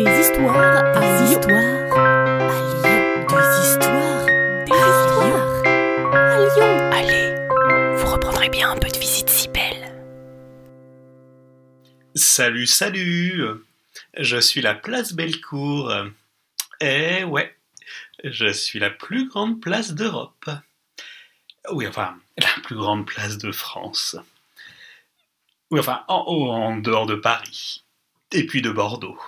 Des histoires à histoires à Lyon. Des histoires, des histoires à Lyon. Allez, vous reprendrez bien un peu de visite si belle. Salut, salut Je suis la place Bellecour. Eh ouais, je suis la plus grande place d'Europe. Oui, enfin, la plus grande place de France. Oui, enfin, en, en dehors de Paris. Et puis de Bordeaux.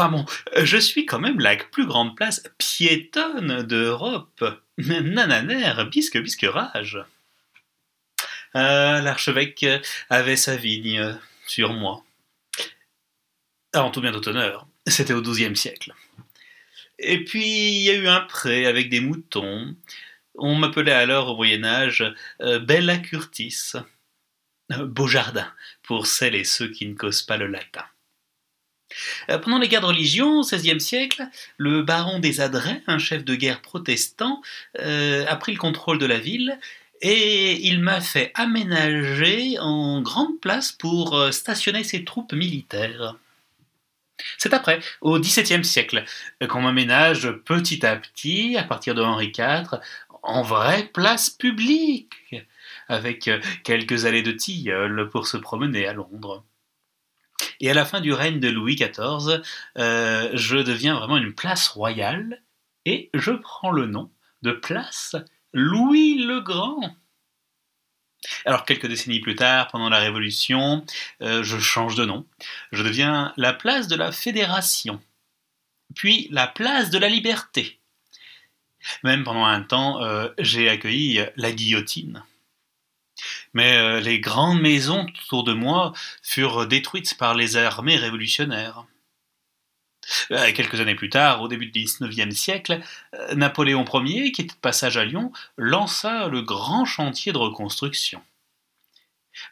Enfin bon, je suis quand même la plus grande place piétonne d'Europe. Nananer, bisque, bisque, rage. Euh, L'archevêque avait sa vigne sur moi. En tout bien d'autre honneur, c'était au XIIe siècle. Et puis, il y a eu un pré avec des moutons. On m'appelait alors au Moyen-Âge euh, Bella Curtis. Euh, beau jardin, pour celles et ceux qui ne causent pas le latin. Euh, pendant les guerres de religion, au XVIe siècle, le baron des Adrets, un chef de guerre protestant, euh, a pris le contrôle de la ville et il m'a fait aménager en grande place pour euh, stationner ses troupes militaires. C'est après, au XVIIe siècle, qu'on m'aménage petit à petit, à partir de Henri IV, en vraie place publique, avec quelques allées de tilleul pour se promener à Londres. Et à la fin du règne de Louis XIV, euh, je deviens vraiment une place royale et je prends le nom de place Louis le Grand. Alors quelques décennies plus tard, pendant la Révolution, euh, je change de nom. Je deviens la place de la Fédération, puis la place de la Liberté. Même pendant un temps, euh, j'ai accueilli la guillotine. Mais euh, les grandes maisons autour de moi furent détruites par les armées révolutionnaires. Euh, quelques années plus tard, au début du XIXe siècle, euh, Napoléon Ier, qui était de passage à Lyon, lança le grand chantier de reconstruction.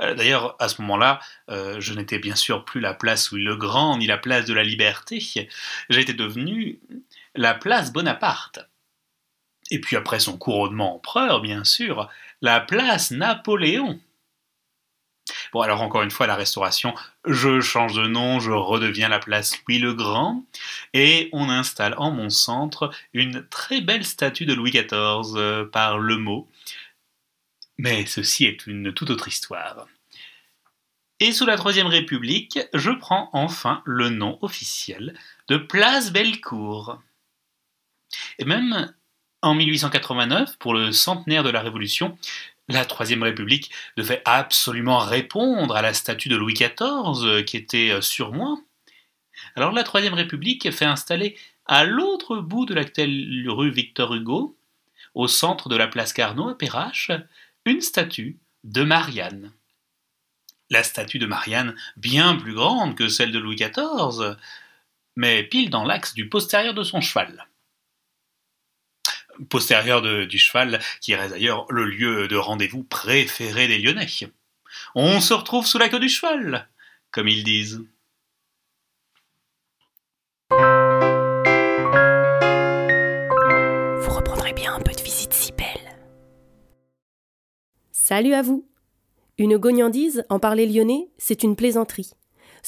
D'ailleurs, à ce moment-là, je n'étais bien sûr plus la place Louis le Grand, ni la place de la Liberté, j'étais devenu la place Bonaparte. Et puis après son couronnement empereur, bien sûr, la place Napoléon. Bon, alors encore une fois, la restauration, je change de nom, je redeviens la place Louis le Grand, et on installe en mon centre une très belle statue de Louis XIV euh, par le mot. Mais ceci est une toute autre histoire. Et sous la Troisième République, je prends enfin le nom officiel de Place Bellecour. Et même en 1889, pour le centenaire de la Révolution, la Troisième République devait absolument répondre à la statue de Louis XIV euh, qui était euh, sur moi. Alors la Troisième République fait installer à l'autre bout de l'actuelle rue Victor Hugo, au centre de la place Carnot à Perrache, une statue de Marianne. La statue de Marianne, bien plus grande que celle de Louis XIV, mais pile dans l'axe du postérieur de son cheval postérieur du cheval, qui reste d'ailleurs le lieu de rendez-vous préféré des Lyonnais. On se retrouve sous la queue du cheval, comme ils disent. Vous reprendrez bien un peu de visite si belle. Salut à vous Une gognandise, en parler lyonnais, c'est une plaisanterie.